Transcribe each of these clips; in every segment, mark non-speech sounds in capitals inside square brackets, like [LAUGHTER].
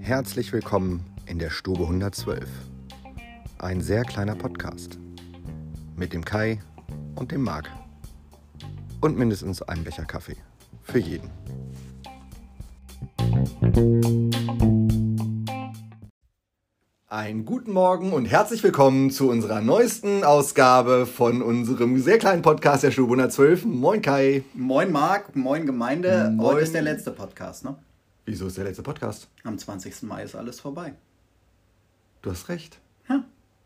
Herzlich willkommen in der Stube 112. Ein sehr kleiner Podcast. Mit dem Kai und dem Marc. Und mindestens einem Becher Kaffee. Für jeden. Einen guten Morgen und herzlich willkommen zu unserer neuesten Ausgabe von unserem sehr kleinen Podcast der Stube 112. Moin Kai. Moin Marc, moin Gemeinde. Moin. Heute ist der letzte Podcast, ne? Wieso ist der letzte Podcast? Am 20. Mai ist alles vorbei. Du hast recht.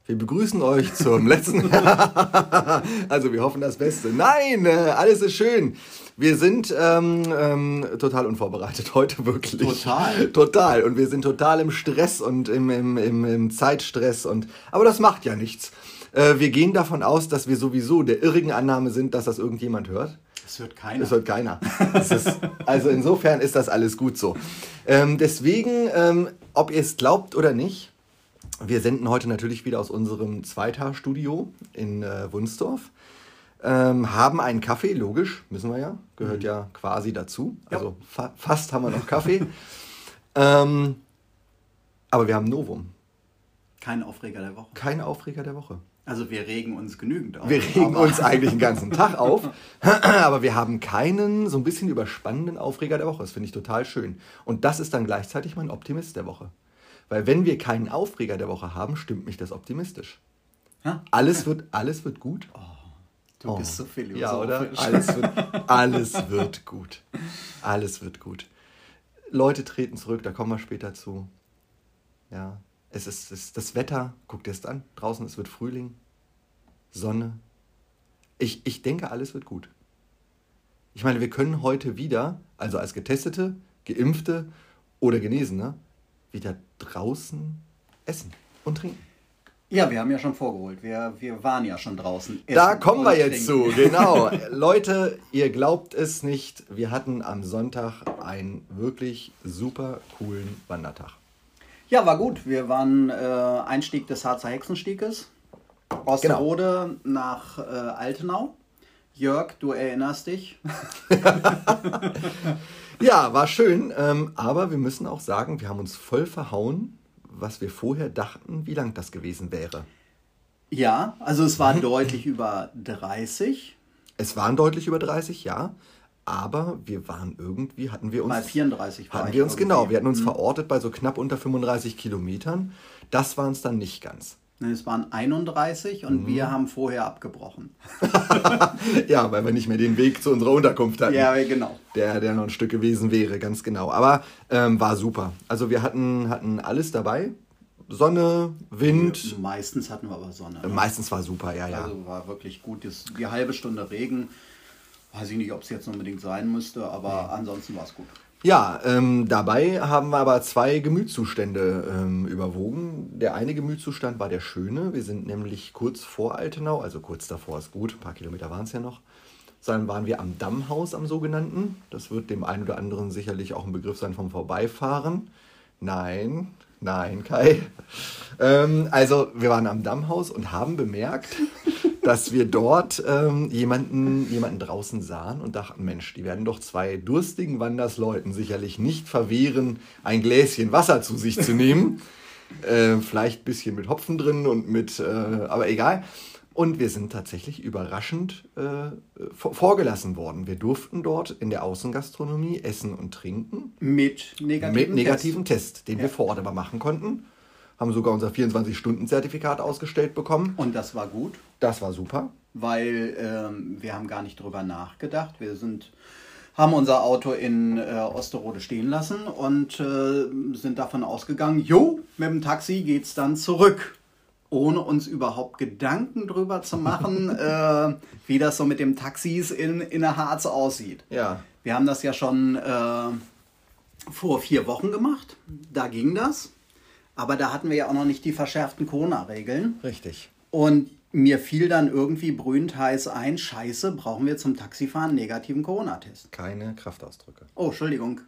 Wir begrüßen euch zum letzten. [LAUGHS] also wir hoffen das Beste. Nein, äh, alles ist schön. Wir sind ähm, ähm, total unvorbereitet [LAUGHS] heute wirklich. Total. Total. Und wir sind total im Stress und im, im, im, im Zeitstress. Und aber das macht ja nichts. Äh, wir gehen davon aus, dass wir sowieso der irrigen Annahme sind, dass das irgendjemand hört. Es hört keiner. Das hört keiner. Das ist, also insofern ist das alles gut so. Ähm, deswegen, ähm, ob ihr es glaubt oder nicht, wir senden heute natürlich wieder aus unserem Zweiter-Studio in äh, Wunsdorf. Ähm, haben einen Kaffee, logisch, müssen wir ja, gehört ja quasi dazu. Also fa fast haben wir noch Kaffee. [LAUGHS] ähm, aber wir haben Novum, Kein Aufreger der Woche. kein Aufreger der Woche. Also wir regen uns genügend auf. Wir regen uns eigentlich den ganzen Tag [LAUGHS] auf, [CLEARS THROAT] aber wir haben keinen so ein bisschen überspannenden Aufreger der Woche. Das finde ich total schön. Und das ist dann gleichzeitig mein Optimist der Woche. Weil wenn wir keinen Aufreger der Woche haben, stimmt mich das optimistisch. Ha? Alles wird, alles wird gut. Du bist so philosophisch. Ja, oder? Alles wird, alles wird gut. Alles wird gut. Leute treten zurück, da kommen wir später zu. Ja, es ist, es ist das Wetter, guck dir das an. Draußen, es wird Frühling, Sonne. Ich, ich denke, alles wird gut. Ich meine, wir können heute wieder, also als Getestete, Geimpfte oder Genesene, wieder draußen essen und trinken. Ja, wir haben ja schon vorgeholt. Wir, wir waren ja schon draußen. Da kommen wir jetzt trinken. zu, genau. [LAUGHS] Leute, ihr glaubt es nicht, wir hatten am Sonntag einen wirklich super coolen Wandertag. Ja, war gut. Wir waren äh, Einstieg des Harzer Hexenstieges. Osterode Genau. nach äh, Altenau. Jörg, du erinnerst dich. [LAUGHS] Ja, war schön, ähm, aber wir müssen auch sagen, wir haben uns voll verhauen, was wir vorher dachten, wie lang das gewesen wäre. Ja, also es war deutlich über 30. Es waren deutlich über 30, ja, aber wir waren irgendwie, hatten wir uns... Bei 34 war Hatten ich wir uns, irgendwie. genau, wir hatten uns verortet bei so knapp unter 35 Kilometern. Das waren es dann nicht ganz. Ne, Es waren 31 und Mhm. wir haben vorher abgebrochen. [LAUGHS] Ja, weil wir nicht mehr den Weg zu unserer Unterkunft hatten. Ja, genau. der, der noch ein Stück gewesen wäre, ganz genau. Aber ähm, war super. Also wir hatten, hatten alles dabei. Sonne, Wind. Meistens hatten wir aber Sonne. ne? Meistens war super, ja, ja. Also war wirklich gut. Die halbe Stunde Regen, weiß ich nicht, ob es jetzt unbedingt sein müsste, aber ansonsten war es gut. Ja, ähm, dabei haben wir aber zwei Gemütszustände ähm, überwogen. Der eine Gemütszustand war der schöne. Wir sind nämlich kurz vor Altenau, also kurz davor ist gut, ein paar Kilometer waren es ja noch. Dann waren wir am Dammhaus am sogenannten. Das wird dem einen oder anderen sicherlich auch ein Begriff sein vom Vorbeifahren. Nein, nein, Kai. Ähm, also wir waren am Dammhaus und haben bemerkt, dass wir dort ähm, jemanden, jemanden draußen sahen und dachten, Mensch, die werden doch zwei durstigen Wandersleuten sicherlich nicht verwehren, ein Gläschen Wasser zu sich zu nehmen. [LAUGHS] äh, vielleicht ein bisschen mit Hopfen drin und mit, äh, aber egal. Und wir sind tatsächlich überraschend äh, vor- vorgelassen worden. Wir durften dort in der Außengastronomie essen und trinken Mit negativen mit negativen Tests. Test, den wir vor Ort aber machen konnten. Haben sogar unser 24-Stunden-Zertifikat ausgestellt bekommen. Und das war gut, Das war super. weil ähm, wir haben gar nicht drüber nachgedacht. Wir sind, haben unser Auto in äh, Osterode stehen lassen und äh, sind davon ausgegangen, jo, mit dem Taxi geht's dann zurück. Ohne uns überhaupt Gedanken drüber zu machen, [LAUGHS] äh, wie das so mit dem Taxis in, in der Harz aussieht. Ja. Wir haben das ja schon äh, vor vier Wochen gemacht. Da ging das. Aber da hatten wir ja auch noch nicht die verschärften Corona-Regeln. Richtig. Und mir fiel dann irgendwie brühend heiß ein, scheiße, brauchen wir zum Taxifahren einen negativen Corona-Test. Keine Kraftausdrücke. Oh, Entschuldigung.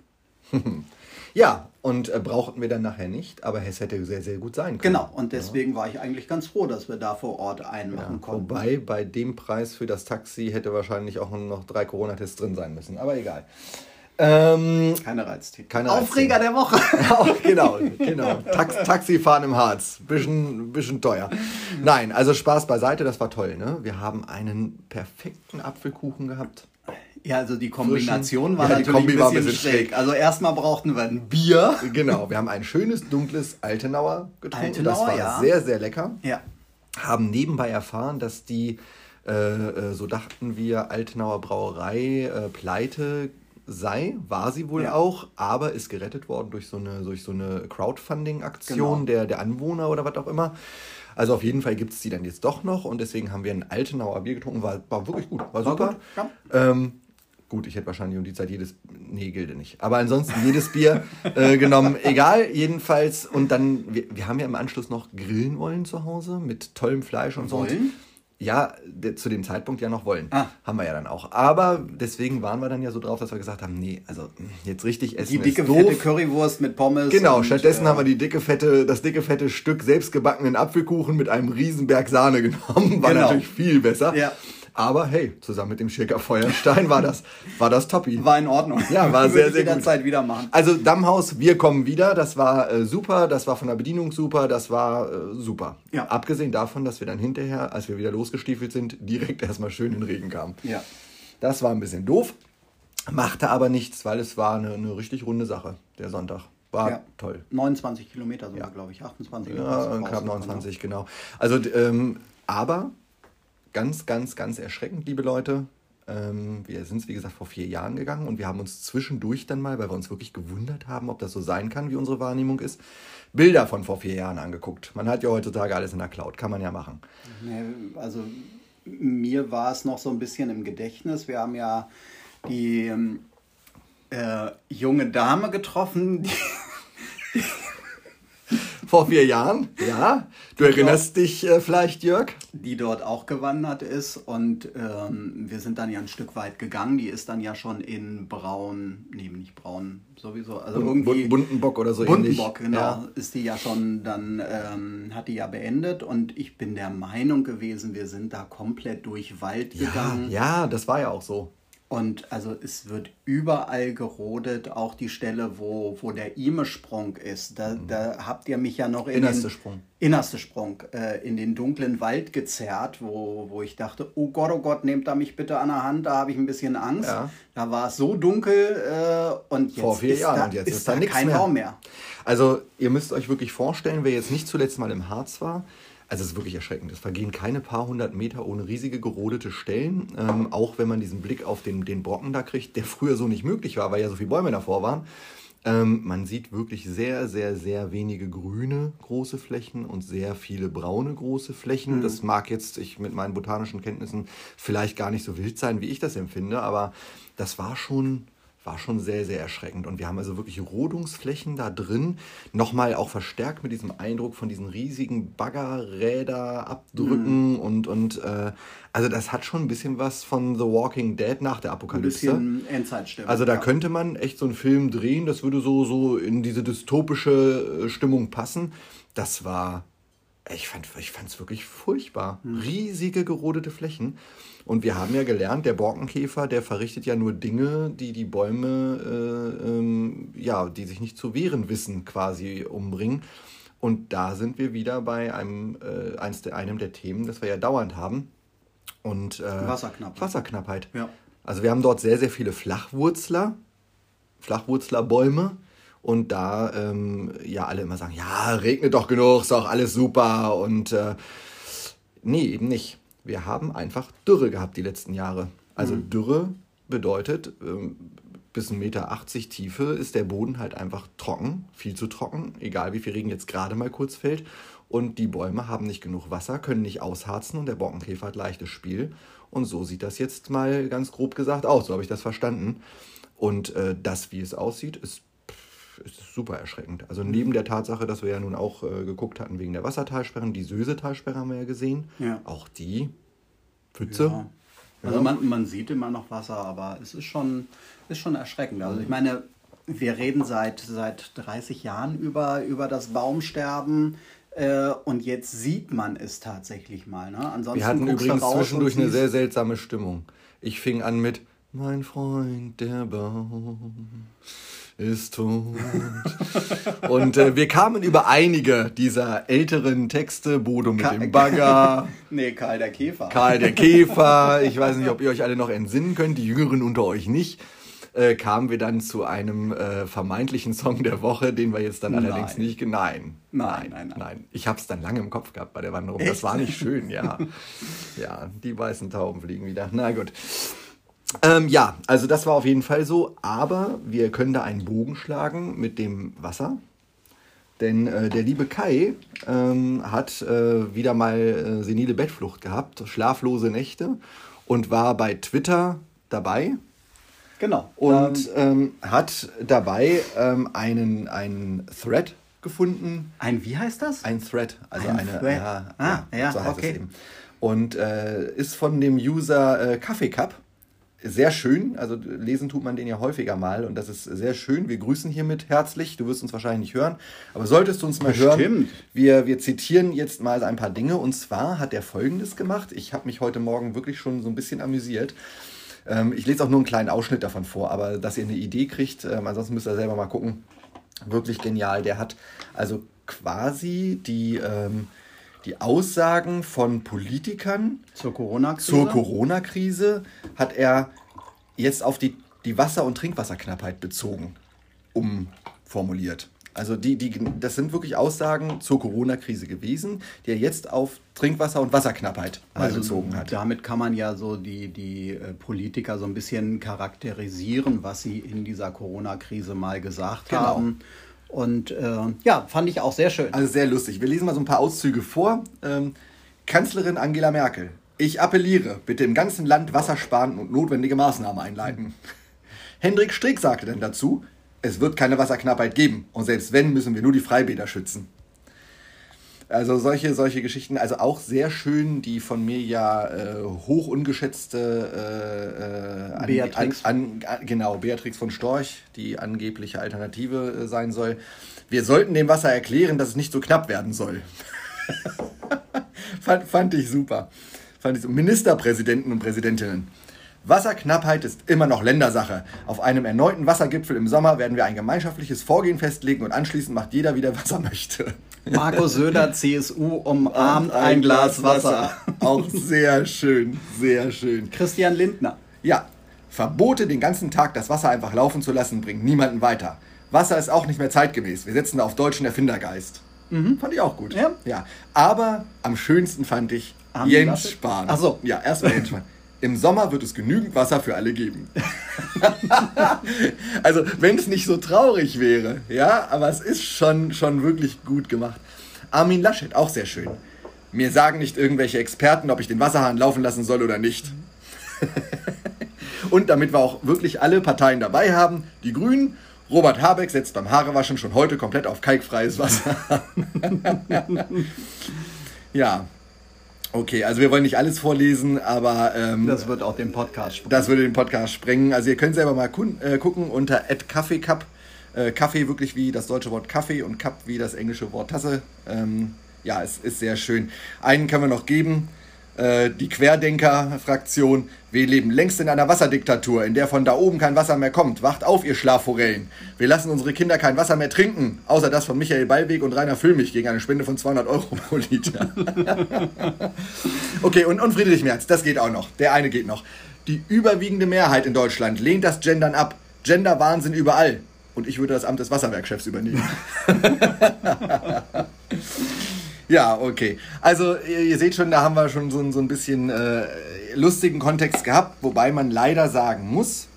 [LAUGHS] ja, und äh, brauchten wir dann nachher nicht, aber es hätte sehr, sehr gut sein können. Genau, und deswegen ja. war ich eigentlich ganz froh, dass wir da vor Ort einen machen ja, konnten. Wobei bei dem Preis für das Taxi hätte wahrscheinlich auch noch drei Corona-Tests drin sein müssen, aber egal. Ähm, keine Reizthemen. Keine Aufreger der Woche. [LAUGHS] genau, genau. Tax Taxifahren im Harz. Bisschen, bisschen teuer. Nein, also Spaß beiseite, das war toll. Ne? Wir haben einen perfekten Apfelkuchen gehabt. Ja, also die Kombination war ja, natürlich Kombi ein bisschen, ein bisschen schräg. schräg. Also erstmal brauchten wir ein Bier. Genau, wir haben ein schönes, dunkles Altenauer getrunken. Altenauer, das war ja. sehr, sehr lecker. Ja. Haben nebenbei erfahren, dass die, äh, äh so dachten wir, Altenauer Brauerei äh, pleite sei, war sie wohl ja. auch, aber ist gerettet worden durch so eine, durch so eine Crowdfunding-Aktion genau. der, der Anwohner oder was auch immer. Also auf jeden Fall gibt es die dann jetzt doch noch und deswegen haben wir ein Altenauer Bier getrunken, war, war wirklich gut, war, war super. Gut, ja. ähm, gut, ich hätte wahrscheinlich um die Zeit jedes, nee, gilt nicht, aber ansonsten jedes Bier [LAUGHS] äh, genommen, egal, jedenfalls. Und dann, wir, wir haben ja im Anschluss noch grillen wollen zu Hause mit tollem Fleisch und wollen? so. Und ja, zu dem Zeitpunkt ja noch wollen. Ah. Haben wir ja dann auch. Aber deswegen waren wir dann ja so drauf, dass wir gesagt haben, nee, also jetzt richtig essen Die dicke, fette Currywurst mit Pommes. Genau, und, stattdessen äh, haben wir die dicke, fette, das dicke, fette Stück selbstgebackenen Apfelkuchen mit einem Riesenberg Sahne [LAUGHS] genommen. War genau. natürlich viel besser. Ja. Aber hey, zusammen mit dem Schirker Feuerstein war das, war das toppi. War in Ordnung. Ja, war sehr, sehr gut. Zeit wieder machen. Also Dammhaus, wir kommen wieder. Das war äh, super. Das war von der Bedienung super. Das war äh, super. Ja. Abgesehen davon, dass wir dann hinterher, als wir wieder losgestiefelt sind, direkt erstmal schön in den Regen kamen. Ja. Das war ein bisschen doof. Machte aber nichts, weil es war eine, eine richtig runde Sache, der Sonntag. War ja. toll. 29 Kilometer sogar, ja. glaube ich. 28 Ja, knapp 29, genau. Also, ähm, aber ganz, ganz, ganz erschreckend, liebe Leute. Ähm, wir sind es, wie gesagt, vor vier Jahren gegangen und wir haben uns zwischendurch dann mal, weil wir uns wirklich gewundert haben, ob das so sein kann, wie unsere Wahrnehmung ist, Bilder von vor vier Jahren angeguckt. Man hat ja heutzutage alles in der Cloud, kann man ja machen. Also mir war es noch so ein bisschen im Gedächtnis. Wir haben ja die ähm, äh, junge Dame getroffen, die, die vor vier Jahren, ja. Du die erinnerst dort, dich äh, vielleicht, Jörg? Die dort auch gewandert ist und ähm, wir sind dann ja ein Stück weit gegangen. Die ist dann ja schon in braun, nee, nicht braun, sowieso, also irgendwie. Bunten Bock oder so Bunten ähnlich. Genau. Ja. Ist die ja schon dann, ähm, hat die ja beendet und ich bin der Meinung gewesen, wir sind da komplett durch Wald ja, gegangen. Ja, das war ja auch so. Und also es wird überall gerodet, auch die Stelle, wo, wo der Ime-Sprung ist. Da, mhm. da habt ihr mich ja noch in innerste den Sprung. innerste Sprung äh, in den dunklen Wald gezerrt, wo, wo ich dachte, oh Gott, oh Gott, nehmt da mich bitte an der Hand, da habe ich ein bisschen Angst. Ja. Da war es so dunkel äh, und jetzt Vor vier ist Jahren da, und jetzt ist, ist da, da kein mehr. Raum mehr. Also ihr müsst euch wirklich vorstellen, wer jetzt nicht zuletzt mal im Harz war, also es ist wirklich erschreckend. Es vergehen keine paar hundert Meter ohne riesige gerodete Stellen. Ähm, auch wenn man diesen Blick auf den, den Brocken da kriegt, der früher so nicht möglich war, weil ja so viele Bäume davor waren. Ähm, man sieht wirklich sehr, sehr, sehr wenige grüne große Flächen und sehr viele braune große Flächen. Mhm. Das mag jetzt ich mit meinen botanischen Kenntnissen vielleicht gar nicht so wild sein, wie ich das empfinde, aber das war schon war schon sehr, sehr erschreckend. Und wir haben also wirklich Rodungsflächen da drin, nochmal auch verstärkt mit diesem Eindruck von diesen riesigen Baggerräder abdrücken mhm. und, und äh, also das hat schon ein bisschen was von The Walking Dead nach der Apokalypse. Ein bisschen Endzeitstimmung. Also da ja. könnte man echt so einen Film drehen, das würde so, so in diese dystopische äh, Stimmung passen. Das war, ich fand es wirklich furchtbar. Mhm. Riesige gerodete Flächen. Und wir haben ja gelernt, der Borkenkäfer, der verrichtet ja nur Dinge, die die Bäume, äh, ähm, ja, die sich nicht zu wehren wissen, quasi umbringen. Und da sind wir wieder bei einem, äh, eins der, einem der Themen, das wir ja dauernd haben. Und, äh, Wasserknappheit. Wasserknappheit. Ja. Also wir haben dort sehr, sehr viele Flachwurzler, Flachwurzlerbäume. Und da ähm, ja alle immer sagen, ja, regnet doch genug, ist auch alles super. Und äh, nee, eben nicht wir haben einfach Dürre gehabt die letzten Jahre. Also mhm. Dürre bedeutet, ähm, bis 1,80 Meter Tiefe ist der Boden halt einfach trocken, viel zu trocken, egal wie viel Regen jetzt gerade mal kurz fällt. Und die Bäume haben nicht genug Wasser, können nicht ausharzen und der Borkenkäfer hat leichtes Spiel. Und so sieht das jetzt mal ganz grob gesagt aus, so habe ich das verstanden. Und äh, das, wie es aussieht, ist ist super erschreckend. Also neben der Tatsache, dass wir ja nun auch äh, geguckt hatten wegen der Wassertalsperren, die Söse-Talsperre haben wir ja gesehen. Ja. Auch die Pfütze. Ja. Also man, man sieht immer noch Wasser, aber es ist schon, ist schon erschreckend. Also ich meine, wir reden seit, seit 30 Jahren über, über das Baumsterben. Äh, und jetzt sieht man es tatsächlich mal. Ne? Ansonsten Wir hatten übrigens zwischendurch eine sehr seltsame Stimmung. Ich fing an mit Mein Freund, der Baum ist tot. Und äh, wir kamen über einige dieser älteren Texte, Bodo mit Ka- dem Bagger, [LAUGHS] Nee, Karl der Käfer. Karl der Käfer, [LAUGHS] ich weiß nicht, ob ihr euch alle noch entsinnen könnt, die Jüngeren unter euch nicht, äh, kamen wir dann zu einem äh, vermeintlichen Song der Woche, den wir jetzt dann allerdings Nein. nicht... ge- Nein, Nein, nein, nein. nein. Ich habe es dann lange im Kopf gehabt bei der Wanderung. Das war nicht schön, ja. ja, die weißen Tauben fliegen wieder. Na gut. Ähm, ja, also das war auf jeden Fall so, aber wir können da einen Bogen schlagen mit dem Wasser. Denn äh, der liebe Kai ähm, hat äh, wieder mal äh, senile Bettflucht gehabt, schlaflose Nächte und war bei Twitter dabei Genau. und ähm, ähm, hat dabei ähm, einen, einen Thread gefunden. ein, wie heißt das? Ein Thread, also Ein eine. Thread. Ja, Ah, ja, so heißt okay. Und äh, ist von dem User äh, Kaffee Cup. Sehr schön, also lesen tut man den ja häufiger mal und das ist sehr schön. Wir grüßen hiermit herzlich. Du wirst uns wahrscheinlich nicht hören, aber solltest du uns mal hören, Bestimmt. wir, wir zitieren jetzt mal ein paar Dinge und zwar hat er folgendes gemacht. Ich habe mich heute Morgen wirklich schon so ein bisschen amüsiert. Ähm, ich lese auch nur einen kleinen Ausschnitt davon vor, aber dass ihr eine Idee kriegt, ähm, ansonsten müsst ihr selber mal gucken. Wirklich genial. Der hat also quasi die, ähm, die Aussagen von Politikern Zur Corona-Krise. Corona-Krise hat er jetzt auf die, die Wasser- und Trinkwasserknappheit bezogen umformuliert. Also die, die, das sind wirklich Aussagen zur Corona-Krise gewesen, die er jetzt auf Trinkwasser- und Wasserknappheit Also bezogen hat. damit kann man ja so die, die äh, Politiker so ein bisschen charakterisieren, was sie in dieser Corona-Krise mal gesagt Genau. haben. Und äh, ja, fand ich auch sehr schön. Also sehr lustig. Wir lesen mal so ein paar Auszüge vor. Ähm, Kanzlerin Angela Merkel. Ich appelliere, bitte im ganzen Land Wasser sparen und notwendige Maßnahmen einleiten. Hendrik Strick sagte dann dazu, es wird keine Wasserknappheit geben und selbst wenn, müssen wir nur die Freibäder schützen. Also solche, solche Geschichten, also auch sehr schön, die von mir ja äh, hoch ungeschätzte äh, äh, Beatrix. An, an, genau, Beatrix von Storch, die angebliche Alternative äh, sein soll. Wir sollten dem Wasser erklären, dass es nicht so knapp werden soll. [LAUGHS] fand, fand ich super. Fand ich so. Ministerpräsidenten und Präsidentinnen. Wasserknappheit ist immer noch Ländersache. Auf einem erneuten Wassergipfel im Sommer werden wir ein gemeinschaftliches Vorgehen festlegen und anschließend macht jeder wieder, was er möchte. Markus Söder, CSU, umarmt ein Glas Wasser. Auch sehr schön, sehr schön. Christian Lindner. Ja, Verbote, den ganzen Tag das Wasser einfach laufen zu lassen, bringen niemanden weiter. Wasser ist auch nicht mehr zeitgemäß. Wir setzen da auf deutschen Erfindergeist. Fand ich auch gut. Ja. ja. Aber am schönsten fand ich Armin Jens? Spahn. Ach so. Ja, erstmal Jens Spahn. Im Sommer wird es genügend Wasser für alle geben. [LAUGHS] also, wenn es nicht so traurig wäre, ja, aber es ist schon, schon wirklich gut gemacht. Armin Laschet, auch sehr schön. Mir sagen nicht irgendwelche Experten, ob ich den Wasserhahn laufen lassen soll oder nicht. [LAUGHS] Und damit wir auch wirklich alle Parteien dabei haben, die Grünen, Robert Habeck setzt beim Haarewaschen schon heute komplett auf kalkfreies Wasser. [LAUGHS] ja. Okay, also wir wollen nicht alles vorlesen, aber ähm, Das wird auch den Podcast sprengen. das würde den Podcast sprengen. Also ihr könnt selber mal äh, gucken unter @kaffeecup. Äh, Kaffee wirklich wie das deutsche Wort Kaffee und Cup wie das englische Wort Tasse. Ähm, ja, es ist sehr schön. Einen können wir noch geben. Äh, die Querdenker-Fraktion. Wir leben längst in einer Wasserdiktatur, in der von da oben kein Wasser mehr kommt. Wacht auf, ihr Schlafforellen. Wir lassen unsere Kinder kein Wasser mehr trinken, außer das von Michael Ballweg und Rainer Füllmich gegen eine Spende von 200 Euro pro Liter. [LAUGHS] Okay, und, und Friedrich Merz, das geht auch noch. Der eine geht noch. Die überwiegende Mehrheit in Deutschland lehnt das Gendern ab. Gender-Wahnsinn überall. Und ich würde das Amt des Wasserwerkchefs übernehmen. [LAUGHS] ja, okay. Also, ihr, ihr seht schon, da haben wir schon so, ein- so ein bisschen äh, lustigen Kontext gehabt, wobei man leider sagen muss,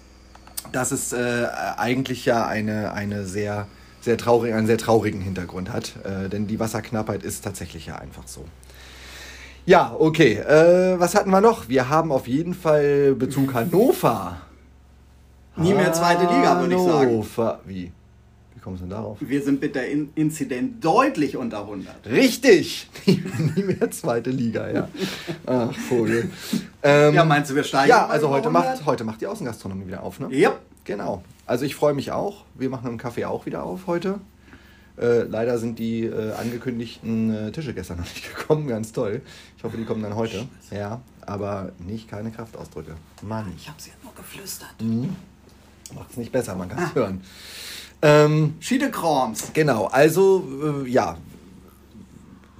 dass es äh, eigentlich ja eine, eine sehr, sehr traurig, einen sehr traurigen Hintergrund hat. Äh, denn die Wasserknappheit ist tatsächlich ja einfach so. Ja, okay. Äh, was hatten wir noch? Wir haben auf jeden Fall Bezug Hannover. Nie mehr zweite Liga, würde ich sagen. Hannover. Wie? Kommst du denn darauf? Wir sind mit der In Inzident deutlich unter 100. Richtig! [LAUGHS] Nie mehr zweite Liga, ja. Ach, Vogel. Ähm, Ja, meinst du, wir steigen Ja, also heute 100? macht, heute macht die Außengastronomie wieder auf, ne? Ja. Genau. Also ich freue mich auch. Wir machen im Café auch wieder auf heute. Äh, leider sind die äh, angekündigten äh, Tische gestern [LAUGHS] noch nicht gekommen. Ganz toll. Ich hoffe, die kommen dann heute. Ja, aber nicht keine Kraftausdrücke. Mann, Ich hab's ja nur geflüstert. macht es nicht besser, man kann es hören. Ähm, Schiedekroms. genau, also äh, ja,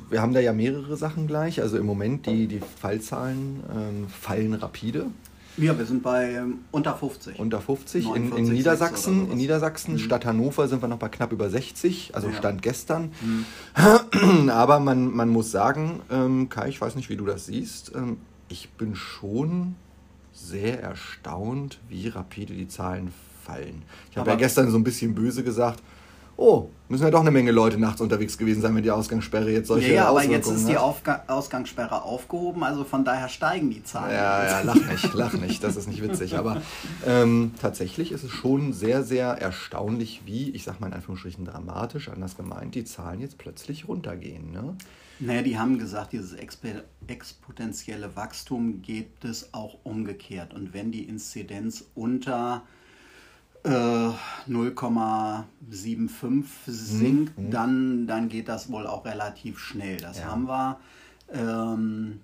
wir haben da ja mehrere Sachen gleich. Also im Moment die, die Fallzahlen ähm, fallen rapide. Ja, wir sind bei ähm, unter 50. Unter 50. In, 49, in 6 Niedersachsen, in Niedersachsen, Stadt Hannover sind wir noch bei knapp über 60, also Ja. Stand gestern. [CLEARS THROAT] Aber man, man muss sagen, ähm, Kai, ich weiß nicht, wie du das siehst, ähm, ich bin schon sehr erstaunt, wie rapide die Zahlen fallen. Ich habe ja gestern so ein bisschen böse gesagt, oh, müssen ja doch eine Menge Leute nachts unterwegs gewesen sein, wenn die Ausgangssperre jetzt solche ja, ja, aber jetzt ist die. Aufga Ausgangssperre aufgehoben, also von daher steigen die Zahlen. Ja, ja, lach nicht, lach nicht, das ist nicht witzig. Aber ähm, tatsächlich ist es schon sehr, sehr erstaunlich, wie, ich sag mal in Anführungsstrichen dramatisch, anders gemeint, die Zahlen jetzt plötzlich runtergehen. Ne? Naja, die haben gesagt, dieses expe- exponentielle Wachstum gibt es auch umgekehrt. Und wenn die Inzidenz unter äh, 0,75 sinkt, dann, dann geht das wohl auch relativ schnell. Das Ja. haben wir. Ähm,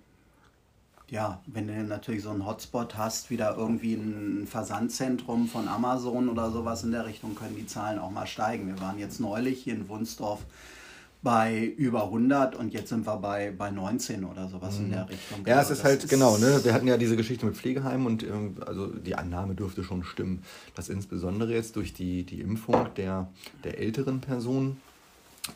ja, wenn du natürlich so einen Hotspot hast, wieder irgendwie ein Versandzentrum von Amazon oder sowas in der Richtung, können die Zahlen auch mal steigen. Wir waren jetzt neulich hier in Wunsdorf bei über 100 und jetzt sind wir bei, bei 19 oder sowas in der Richtung. Mhm. Ja, es Also ist halt, genau, ne? wir hatten ja diese Geschichte mit Pflegeheimen und ähm, also die Annahme dürfte schon stimmen, dass insbesondere jetzt durch die, die Impfung der, der älteren Personen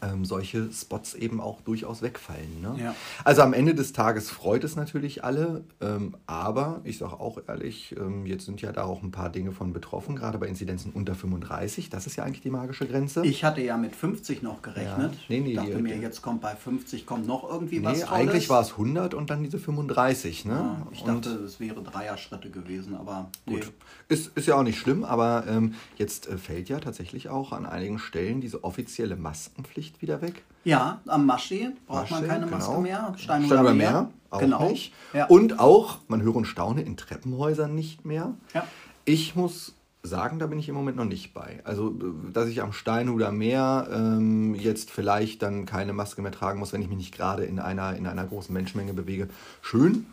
ähm, solche Spots eben auch durchaus wegfallen. Ne? Ja. Also am Ende des Tages freut es natürlich alle, ähm, aber ich sage auch ehrlich, ähm, jetzt sind ja da auch ein paar Dinge von betroffen, gerade bei Inzidenzen unter 35, das ist ja eigentlich die magische Grenze. Ich hatte ja mit 50 noch gerechnet. Ja. Nee, nee, dachte die- mir, jetzt kommt bei 50 kommt noch irgendwie was nee, Tolles. eigentlich war es 100 und dann diese 35. Ne? Ja, ich Und- dachte, es wäre Dreierschritte gewesen, aber nee. Gut. Ist, ist ja auch nicht schlimm, aber ähm, jetzt äh, fällt ja tatsächlich auch an einigen Stellen diese offizielle Maskenpflicht wieder weg. Ja, am Maschi braucht man Masche, keine genau. Maske mehr. Stein Steinhuder oder Meer. Meer, auch genau. nicht. Ja. Und auch, man höre und staune, in Treppenhäusern nicht mehr. Ja. Ich muss sagen, da bin ich im Moment noch nicht bei. Also, dass ich am Steinhuder Meer ähm, jetzt vielleicht dann keine Maske mehr tragen muss, wenn ich mich nicht gerade in einer, in einer großen Menschenmenge bewege. Schön,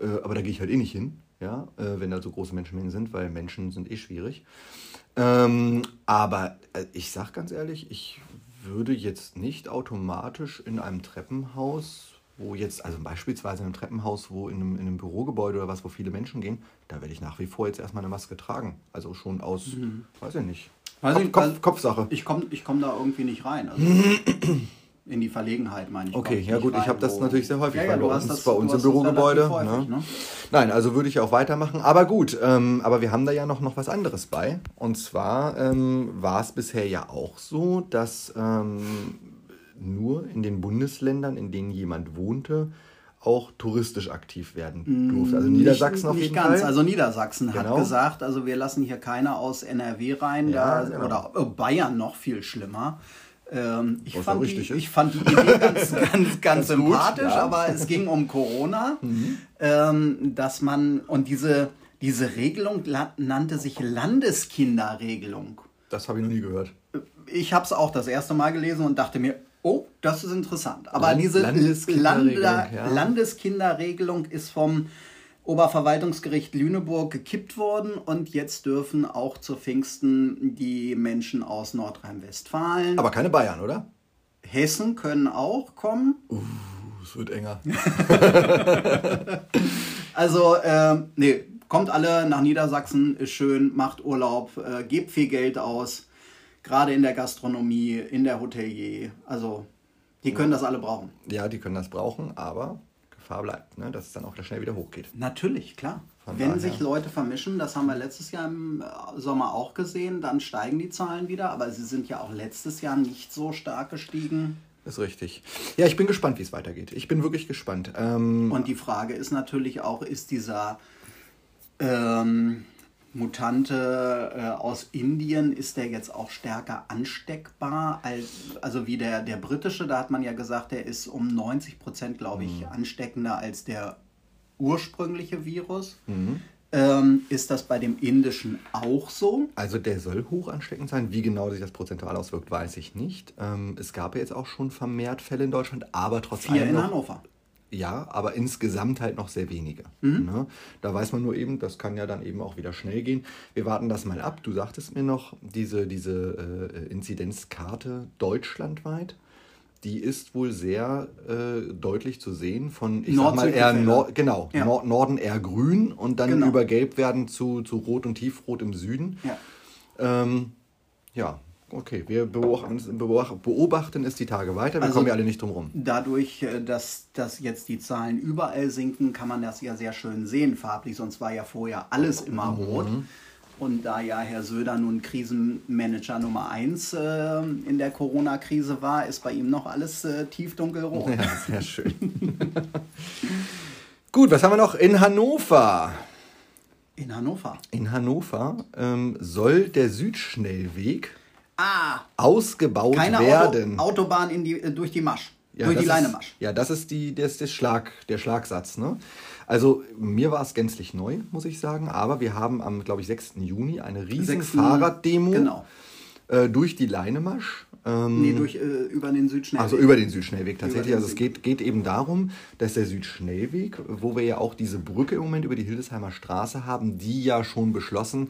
äh, aber da gehe ich halt eh nicht hin, ja, äh, wenn da so große Menschenmengen sind, weil Menschen sind eh schwierig. Ähm, aber äh, ich sag ganz ehrlich, ich würde jetzt nicht automatisch in einem Treppenhaus, wo jetzt, also beispielsweise in einem Treppenhaus, wo in einem, in einem Bürogebäude oder was, wo viele Menschen gehen, da werde ich nach wie vor jetzt erstmal eine Maske tragen. Also schon aus, weiß ich nicht. Weiß Kopf, ich- Kopf, also- Kopfsache. Ich komme ich komm da irgendwie nicht rein. Also [CLEARS THROAT] in die Verlegenheit, meine ich. Okay, ja nicht gut, ich habe das natürlich sehr häufig, Ja, ja, weil du bei hast uns, das- bei uns im Bürogebäude. relativ häufig, ne? ne? Nein, also würde ich auch weitermachen. Aber gut, ähm, aber wir haben da ja noch, noch was anderes bei. Und zwar ähm, war es bisher ja auch so, dass ähm, nur in den Bundesländern, in denen jemand wohnte, auch touristisch aktiv werden durfte. Also Niedersachsen nicht, auf nicht jeden ganz. Fall. Also Niedersachsen Genau. hat gesagt, also wir lassen hier keiner aus NRW rein, Ja, da, genau. oder äh, Bayern noch viel schlimmer. Ähm, ich, fand die, ich fand die Idee [LAUGHS] ganz, ganz, ganz, Ganz gut, sympathisch, ja. Mhm. aber es ging um Corona, [LAUGHS] ähm, dass man, und diese, diese Regelung nannte sich Landeskinderregelung. das habe ich noch nie gehört. Ich habe es auch das erste Mal gelesen und dachte mir, oh, das ist interessant. Aber Land- diese Landeskinderregelung, Lande- ja. Landeskinderregelung ist vom Oberverwaltungsgericht Lüneburg gekippt worden und jetzt dürfen auch zu Pfingsten die Menschen aus Nordrhein-Westfalen. Aber keine Bayern, oder? Hessen können auch kommen. Es wird enger. [LAUGHS] Also, ähm, nee, kommt alle nach Niedersachsen, ist schön, macht Urlaub, äh, gebt viel Geld aus, gerade in der Gastronomie, in der Hotelier. Also, die können das alle brauchen. Ja, die können das brauchen, aber Gefahr bleibt, ne? dass es dann auch schnell wieder hochgeht. Natürlich, klar. Von Wenn daher. sich Leute vermischen, das haben wir letztes Jahr im äh, Sommer auch gesehen, dann steigen die Zahlen wieder, aber sie sind ja auch letztes Jahr nicht so stark gestiegen. Ist richtig. Ja, ich bin gespannt, wie es weitergeht. Ich bin wirklich gespannt. Ähm, Und die Frage ist natürlich auch, ist dieser, ähm, Mutante äh, aus Indien, ist der jetzt auch stärker ansteckbar als, also wie der, der britische, da hat man ja gesagt, der ist um 90 Prozent, glaube ich, mhm. ansteckender als der ursprüngliche Virus. Mhm. Ähm, ist das bei dem indischen auch so? Also der soll hoch ansteckend sein. Wie genau sich das prozentual auswirkt, weiß ich nicht. Ähm, es gab ja jetzt auch schon vermehrt Fälle in Deutschland, aber trotzdem. Vier in noch, Hannover. Ja, aber insgesamt halt noch sehr wenige. Mhm. Ne? Da weiß man nur eben, das kann ja dann eben auch wieder schnell gehen. Wir warten das mal ab. Du sagtest mir noch, diese, diese äh, Inzidenzkarte deutschlandweit die ist wohl sehr äh, deutlich zu sehen von, ich Nord sag mal eher Nord, genau, ja. Nord Norden eher grün und dann genau. über Gelb werden zu, zu Rot und Tiefrot im Süden. Ja, ähm, ja okay, wir beobachten, es die Tage weiter, wir also kommen ja alle nicht drum rum. Dadurch, äh, dass, dass jetzt die Zahlen überall sinken, kann man das ja sehr schön sehen farblich, sonst war ja vorher alles immer rot. Mhm. Und da ja Herr Söder nun Krisenmanager Nummer 1 äh, in der Corona-Krise war, ist bei ihm noch alles äh, tiefdunkelrot. Ja, sehr schön. [LAUGHS] Gut, was haben wir noch in Hannover? In Hannover. In Hannover ähm, soll der Südschnellweg ah, ausgebaut keine werden. Auto, Autobahn in die, äh, durch die Masch. Ja, durch die Leine Masch. Ja, das ist die, das, das Schlag, der Schlagsatz. Ne? Also mir war es gänzlich neu, muss ich sagen. Aber wir haben am, glaube ich, 6. Juni eine riesen 6. Fahrraddemo genau. äh, durch die Leinemasch. Ähm, nee, durch, äh, über den Südschnellweg. Also über den Südschnellweg tatsächlich. Also es geht, geht eben darum, dass der Südschnellweg, wo wir ja auch diese Brücke im Moment über die Hildesheimer Straße haben, die ja schon beschlossen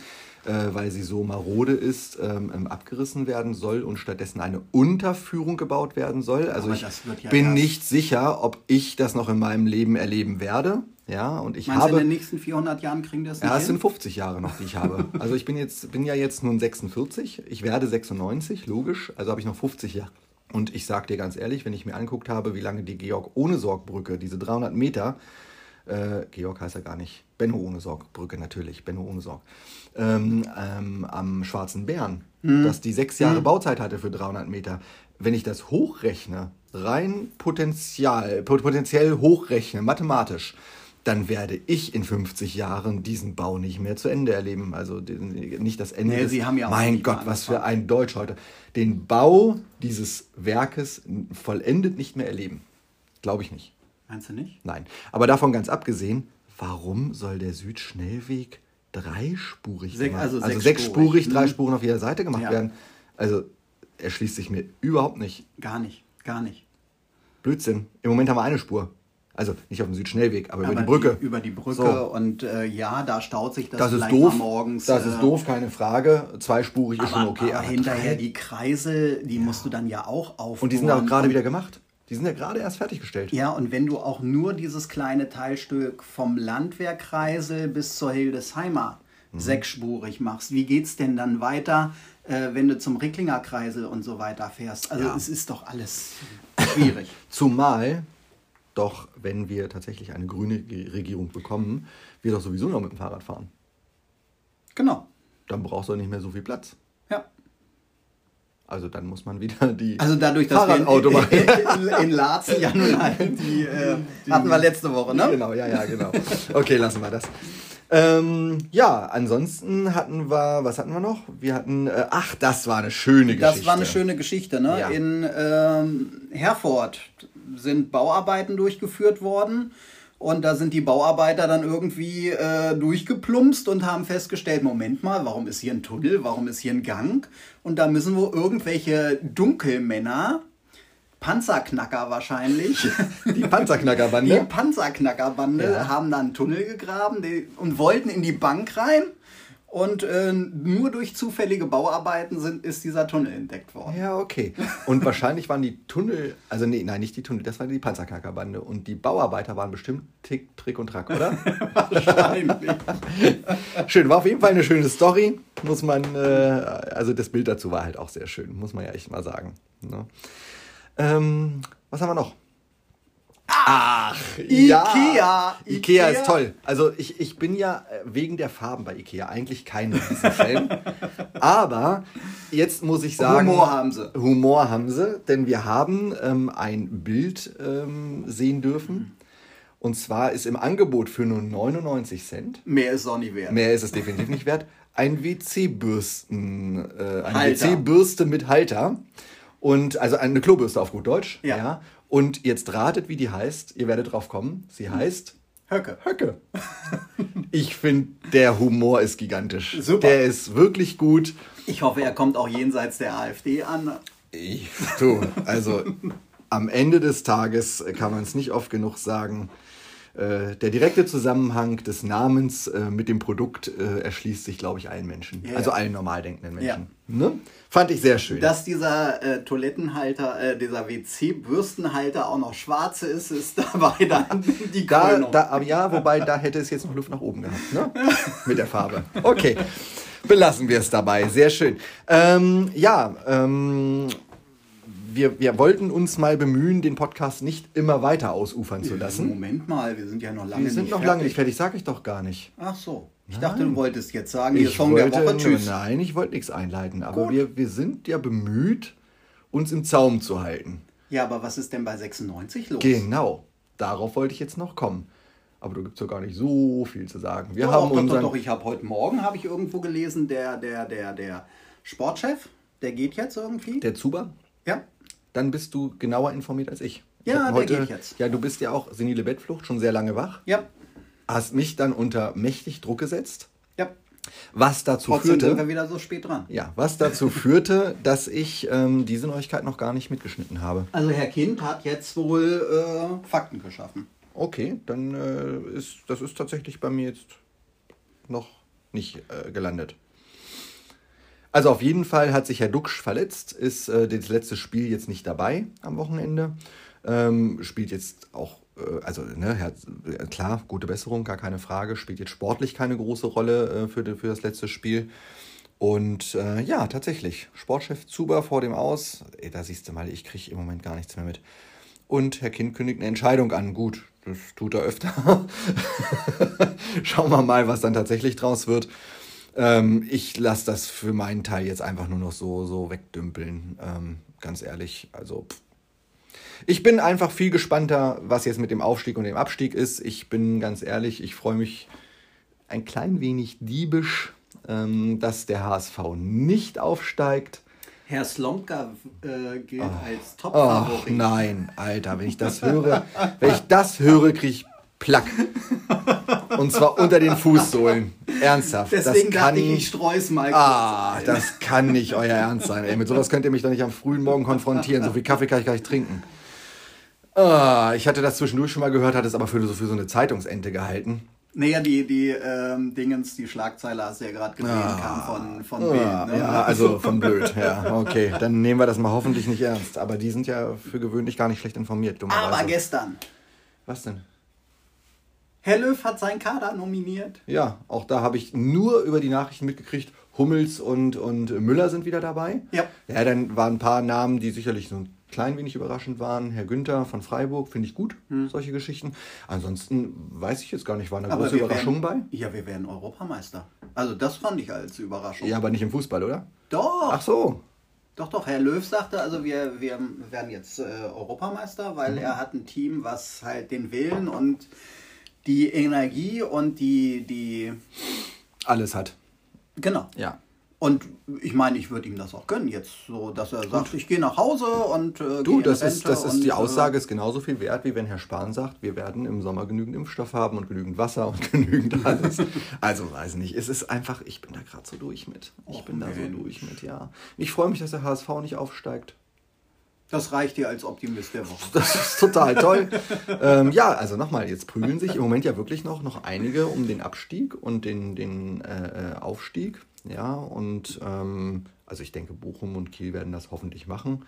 äh, weil sie so marode ist, ähm, ähm, abgerissen werden soll und stattdessen eine Unterführung gebaut werden soll. Also Aber ich ja bin nicht sicher, ob ich das noch in meinem Leben erleben werde. Ja, und ich Meinst habe. Du, in den nächsten 400 Jahren kriegen das nicht Ja, es sind 50 Jahre noch, die ich habe. [LAUGHS] Also ich bin jetzt, bin ja jetzt nun 46. Ich werde 96, logisch. Also habe ich noch 50 Jahre. Und ich sage dir ganz ehrlich, wenn ich mir anguckt habe, wie lange die Georg-Ohne-Sorg-Brücke, diese 300 Meter, äh, Georg heißt er gar nicht, Benno ohne Sorg, Brücke natürlich, Benno ohne Sorg, ähm, ähm, am Schwarzen Bären, mhm. dass die sechs Jahre mhm. Bauzeit hatte für 300 Meter. Wenn ich das hochrechne, rein potenzial, potenziell hochrechne, mathematisch, dann werde ich in 50 Jahren diesen Bau nicht mehr zu Ende erleben. Also nicht das Ende. Nee, des, Sie haben ja mein Gott, was für ein Deutsch heute. Den Bau dieses Werkes vollendet nicht mehr erleben. Glaube ich nicht. Meinst du nicht? Nein. Aber davon ganz abgesehen, warum soll der Südschnellweg dreispurig Sech, gemacht Also, also sechsspurig, hm. drei Spuren auf jeder Seite gemacht ja. werden? Also erschließt sich mir überhaupt nicht. Gar nicht, gar nicht. Blödsinn. Im Moment haben wir eine Spur. Also nicht auf dem Südschnellweg, aber, aber über die Brücke. Die, über die Brücke so. und äh, ja, da staut sich das, das ist doof. morgens. Das ist äh, doof, keine Frage. Zweispurig ist schon okay. Aber, aber hinterher die Kreisel, die ja. musst du dann ja auch aufbauen. Und die sind auch gerade wieder gemacht. Die sind ja gerade erst fertiggestellt. Ja, und wenn du auch nur dieses kleine Teilstück vom Landwehrkreisel bis zur Hildesheimer mhm. sechsspurig machst, wie geht es denn dann weiter, äh, wenn du zum Ricklinger Kreisel und so weiter fährst? Also ja. es ist doch alles schwierig. [LAUGHS] Zumal doch, wenn wir tatsächlich eine grüne Regierung bekommen, wir doch sowieso noch mit dem Fahrrad fahren. Genau. Dann brauchst du nicht mehr so viel Platz. Also dann muss man wieder die Also dadurch, dass Fahrradauto wir in, in, in Laatzen ja nun halt die, äh, die, hatten wir letzte Woche, ne? Genau, ja, ja, genau. Okay, lassen wir das. Ähm, ja, ansonsten hatten wir, was hatten wir noch? Wir hatten, äh, ach, das war eine schöne Geschichte. Das war eine schöne Geschichte, ne? Ja. In ähm, Herford sind Bauarbeiten durchgeführt worden und da sind die Bauarbeiter dann irgendwie äh, durchgeplumpst und haben festgestellt, Moment mal, warum ist hier ein Tunnel, warum ist hier ein Gang? Und da müssen wohl irgendwelche Dunkelmänner, Panzerknacker wahrscheinlich. [LAUGHS] Die Panzerknackerbande? Die Panzerknackerbande ja. haben da einen Tunnel gegraben und wollten in die Bank rein. Und äh, nur durch zufällige Bauarbeiten sind, ist dieser Tunnel entdeckt worden. Ja, okay. Und wahrscheinlich waren die Tunnel, also nee, nein, nicht die Tunnel, das war die Panzerkackerbande. Und die Bauarbeiter waren bestimmt Tick, Trick und Track, oder? wahrscheinlich. [LAUGHS] Schön, war auf jeden Fall eine schöne Story. Muss man, äh, also das Bild dazu war halt auch sehr schön, muss man ja echt mal sagen. Ne? Ähm, was haben wir noch? Ach, Ikea. Ja. Ikea. ist toll. Also ich, ich bin ja äh, wegen der Farben bei Ikea eigentlich kein Fan. [LAUGHS] Aber jetzt muss ich sagen... Humor haben sie. Humor haben sie, denn wir haben ähm, ein Bild ähm, sehen dürfen. Und zwar ist im Angebot für nur 99 Cent, Mehr ist auch nicht wert. mehr ist es definitiv nicht wert, ein WC-Bürsten, äh, eine. WC-Bürste mit Halter. Und also eine Klobürste auf gut Deutsch. Ja. Und jetzt ratet, wie die heißt. Ihr werdet drauf kommen. Sie heißt Höcke. Höcke. [LAUGHS] Ich finde, der Humor ist gigantisch. Super. Der ist wirklich gut. Ich hoffe, er kommt auch jenseits der AfD an. Ich, du, also am Ende des Tages kann man es nicht oft genug sagen. Äh, der direkte Zusammenhang des Namens äh, mit dem Produkt äh, erschließt sich, glaube ich, allen Menschen. Ja, also allen normal denkenden Menschen. Ne? Fand ich sehr schön. Dass dieser äh, Toilettenhalter, äh, dieser WC-Bürstenhalter auch noch schwarz ist, ist [LAUGHS] dabei dann die Da, da, ja, wobei da hätte es jetzt noch Luft nach oben gehabt, ne? Mit der Farbe. Okay. Belassen wir es dabei. Sehr schön. Ähm, ja, ähm, wir, wir wollten uns mal bemühen, den Podcast nicht immer weiter ausufern zu lassen. Moment mal, wir sind ja noch lange Wir sind nicht noch fertig. lange nicht fertig, sag ich doch gar nicht. Ach so. Ich dachte, du wolltest jetzt sagen, Ich Song wollte, der Woche, tschüss. Nein, ich wollte nichts einleiten, aber Gut. wir, wir sind ja bemüht, uns im Zaum zu halten. Ja, aber was ist denn bei 96 los? Genau, darauf wollte ich jetzt noch kommen. Aber da gibt es ja gar nicht so viel zu sagen. Wir Doch, haben doch, doch, unseren. doch, ich habe heute Morgen, habe ich irgendwo gelesen, der, der, der, der Sportchef, der geht jetzt irgendwie. Der Zuber? Ja, Dann bist du genauer informiert als ich. Ich Ja, hab der geht jetzt. Ja, du bist ja auch senile Bettflucht, schon sehr lange wach. ja, Hast mich dann unter mächtig Druck gesetzt, ja. was dazu Trotzdem sind wir führte. wieder so spät dran. Ja, was dazu [LAUGHS] führte, dass ich ähm, diese Neuigkeit noch gar nicht mitgeschnitten habe. Also Herr Kind hat jetzt wohl äh, Fakten geschaffen. Okay, dann äh, ist das ist tatsächlich bei mir jetzt noch nicht äh, gelandet. Also auf jeden Fall hat sich Herr Duxch verletzt, ist äh, das letzte Spiel jetzt nicht dabei am Wochenende. Ähm, spielt jetzt auch, äh, also ne, Herr, äh, klar, gute Besserung, gar keine Frage, spielt jetzt sportlich keine große Rolle äh, für, für das letzte Spiel. Und äh, ja, tatsächlich, Sportchef Zuber vor dem Aus. Ey, da siehst du mal, ich kriege im Moment gar nichts mehr mit. Und Herr Kind kündigt eine Entscheidung an. Gut, das tut er öfter. [LAUGHS] Schauen wir mal, was dann tatsächlich draus wird. Ähm, ich lasse das für meinen Teil jetzt einfach nur noch so, so wegdümpeln. Ähm, ganz ehrlich, also pff. ich bin einfach viel gespannter, was jetzt mit dem Aufstieg und dem Abstieg ist. Ich bin ganz ehrlich, ich freue mich ein klein wenig diebisch, ähm, dass der HSV nicht aufsteigt. Herr Slomka äh, gilt als Ach Top-Favorit. nein, Alter, wenn ich das höre, wenn ich das höre, kriege ich Plack. Und zwar unter den Fußsohlen. Ernsthaft. Deswegen das kann ich, ich streu's mal Ah, das kann nicht euer Ernst sein. Ey, mit sowas könnt ihr mich doch nicht am frühen Morgen konfrontieren. So viel Kaffee kann ich gar nicht trinken. Ah, ich hatte das zwischendurch schon mal gehört, hatte es aber für so, für so eine Zeitungsente gehalten. Naja, die, die ähm, Dingens, die Schlagzeile hast du ja gerade gesehen, kam von, von Bild. Ah, Ne? ja, also von blöd. Ja, okay. Dann nehmen wir das mal hoffentlich nicht ernst. Aber die sind ja für gewöhnlich gar nicht schlecht informiert. dummerweise. Aber gestern, Was denn? Herr Löw hat seinen Kader nominiert. Ja, auch da habe ich nur über die Nachrichten mitgekriegt, Hummels und, und Müller sind wieder dabei. Ja. Ja, dann waren ein paar Namen, die sicherlich so ein klein wenig überraschend waren. Herr Günther von Freiburg, finde ich gut, solche Geschichten. Ansonsten weiß ich jetzt gar nicht, war eine große Überraschung werden, Ja, wir werden Europameister. Also das fand ich als Überraschung. bei? Ja, aber nicht im Fußball, oder? Doch, Ach so. doch, doch. Herr Löw sagte, also wir, wir werden jetzt äh, Europameister, weil Mhm. er hat ein Team, was halt den Willen und die Energie und die, die, Alles hat. genau. Ja. Und ich meine, ich würde ihm das auch gönnen jetzt, so dass er sagt, ich gehe nach Hause und äh, Du, das ist, das ist die äh, Aussage ist genauso viel wert, wie wenn Herr Spahn sagt, wir werden im Sommer genügend Impfstoff haben und genügend Wasser und [LAUGHS] genügend alles. also weiß nicht, es ist einfach, ich bin da gerade so durch mit. Ich Och, bin da so Mensch. durch mit, ja. Ich freue mich, dass der HSV nicht aufsteigt. Das reicht dir als Optimist der Woche. Das ist total toll. [LAUGHS] ähm, ja, also nochmal, jetzt prügeln sich im Moment ja wirklich noch, noch einige um den Abstieg und den, den äh, äh, Aufstieg. Ja, und ähm, also ich denke, Bochum und Kiel werden das hoffentlich machen.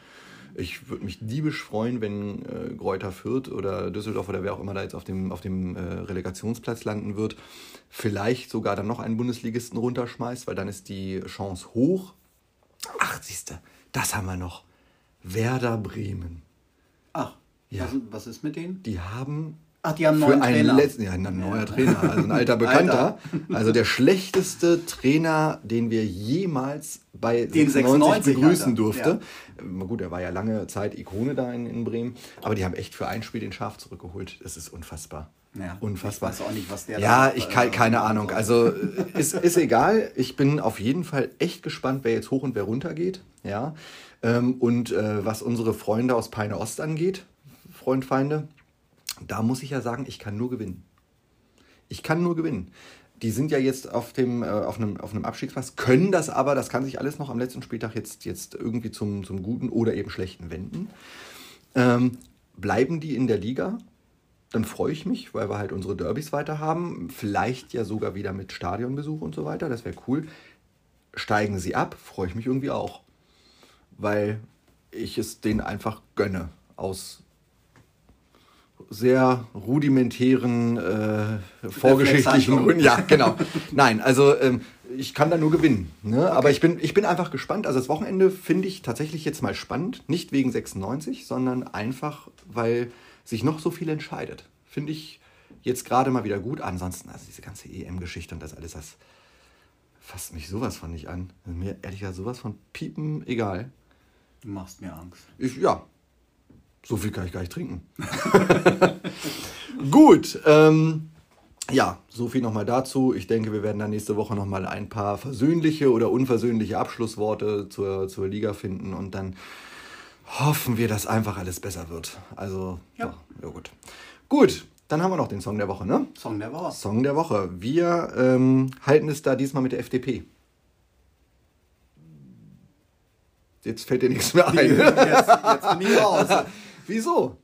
Ich würde mich diebisch freuen, wenn äh, Greuther Fürth oder Düsseldorf oder wer auch immer da jetzt auf dem, auf dem äh, Relegationsplatz landen wird, vielleicht sogar dann noch einen Bundesligisten runterschmeißt, weil dann ist die Chance hoch. Ach, siehste, das haben wir noch. Werder Bremen. Ach, Ja. was, was ist mit denen? Die haben Ach, die haben einen für neuen einen Trainer. letzten, ja, ein neuer Trainer, also ein [LAUGHS] alter Bekannter. Also der schlechteste Trainer, den wir jemals bei Den 96 96 begrüßen hatte, durfte. Ähm, Gut, er war ja lange Zeit Ikone da in, in Bremen, aber die haben echt für ein Spiel den Schaf zurückgeholt. Das ist unfassbar. Ja, Unfassbar. Ich weiß auch nicht, was der Ja, da, ich keine, keine Ahnung. Also äh, ist, ist egal. Ich bin auf jeden Fall echt gespannt, wer jetzt hoch und wer runter geht. Ja. Ähm, und äh, was unsere Freunde aus Peine Ost angeht, Freund, Feinde, da muss ich ja sagen, ich kann nur gewinnen. Ich kann nur gewinnen. Die sind ja jetzt auf, dem, äh, auf, einem, auf einem Abstiegsplatz, können das aber, das kann sich alles noch am letzten Spieltag jetzt, jetzt irgendwie zum, zum Guten oder eben Schlechten wenden. Ähm, bleiben die in der Liga, dann freue ich mich, weil wir halt unsere Derbys weiter haben. Vielleicht ja sogar wieder mit Stadionbesuch und so weiter. Das wäre cool. Steigen sie ab, freue ich mich irgendwie auch. Weil ich es denen einfach gönne. Aus sehr rudimentären äh, vorgeschichtlichen. Gründen. Ja, genau. [LAUGHS] Nein, also ähm, ich kann da nur gewinnen. Ne? Aber ich bin, ich bin einfach gespannt. Also das Wochenende finde ich tatsächlich jetzt mal spannend. Nicht wegen 96, sondern einfach, weil sich noch so viel entscheidet. Finde ich jetzt gerade mal wieder gut. Ansonsten, also diese ganze EM-Geschichte und das alles, das fasst mich sowas von nicht an. Mir ehrlich gesagt sowas von piepen egal. Du machst mir Angst. Ich, ja, so viel kann ich gar nicht trinken. [LAUGHS] Gut, ähm, ja, so viel nochmal dazu. Ich denke, wir werden dann nächste Woche nochmal ein paar versöhnliche oder unversöhnliche Abschlussworte zur, zur Liga finden und dann hoffen wir, dass einfach alles besser wird. Also, ja, Ja. ja, gut. Gut, dann haben wir noch den Song der Woche, ne? Song der Woche. Song der Woche. Wir ähm, halten es da diesmal mit der FDP. Jetzt fällt dir nichts mehr ein. Jetzt, jetzt bin ich raus. [LAUGHS] Wieso?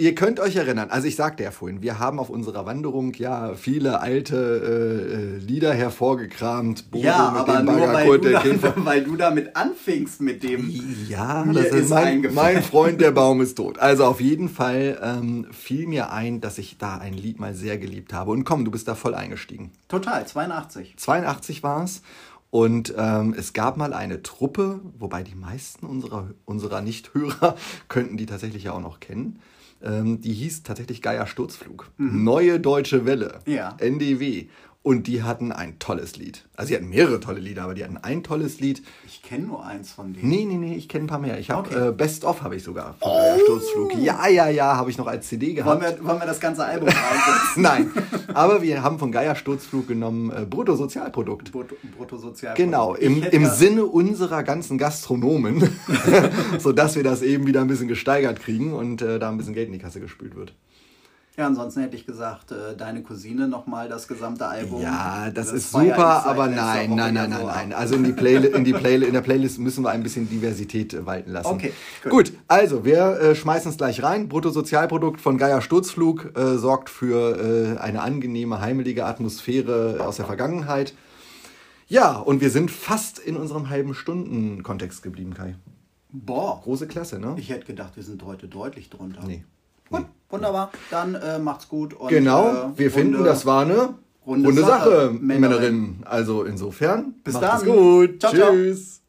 Ihr könnt euch erinnern, also ich sagte ja vorhin, wir haben auf unserer Wanderung ja viele alte äh, äh, Lieder hervorgekramt. Bodo Ja, mit aber dem nur weil du, da, [LAUGHS] weil du damit anfingst mit dem. Ja, das ist mein, eingefallen. mein [LAUGHS] Freund, der Baum ist tot. Also auf jeden Fall ähm, fiel mir ein, dass ich da ein Lied mal sehr geliebt habe. Und komm, du bist da voll eingestiegen. Total, 82. 82 war es. Und ähm, es gab mal eine Truppe, wobei die meisten unserer, unserer Nicht-Hörer [LAUGHS] könnten die tatsächlich ja auch noch kennen. Ähm, die hieß tatsächlich Geier Sturzflug. Neue Deutsche Welle. Ja. NDW. Und die hatten ein tolles Lied. Also sie hatten mehrere tolle Lieder, aber die hatten ein tolles Lied. Ich kenne nur eins von denen. Nee, nee, nee, ich kenne ein paar mehr. Ich habe Okay. Oh. äh, Best of habe ich sogar von Geier Sturzflug. Ja, ja, ja, habe ich noch als CD gehabt. Wollen wir, wollen wir das ganze Album [LAUGHS] reinsetzen? Nein, aber wir haben von Geier Sturzflug genommen äh, Bruttosozialprodukt. Brutto, Bruttosozial. Genau, im, im Sinne unserer ganzen Gastronomen, [LAUGHS] sodass wir das eben wieder ein bisschen gesteigert kriegen und äh, da ein bisschen Geld in die Kasse gespült wird. Ja, ansonsten hätte ich gesagt, äh, deine Cousine nochmal das gesamte Album. Ja, das, ist war ja super, aber nein, nein, nein, nein, nein. Also in, die in, die [LAUGHS] in der Playlist müssen wir ein bisschen Diversität äh, walten lassen. Okay, gut. gut. also wir äh, schmeißen es gleich rein. Bruttosozialprodukt von Geier Sturzflug äh, sorgt für äh, eine angenehme, heimelige Atmosphäre aus der Vergangenheit. Ja, und wir sind fast in unserem halben Stunden-Kontext geblieben, Kai. Boah, Große Klasse, ne? ich hätte gedacht, wir sind heute deutlich drunter. Nee. Gut, wunderbar. Dann äh, macht's gut. Und, Genau, äh, wir finden, Runde- das war eine runde Sache, Sache, Männerin. Männerin. Also insofern, Bis macht es dann. gut. Ciao, ciao. Tschüss.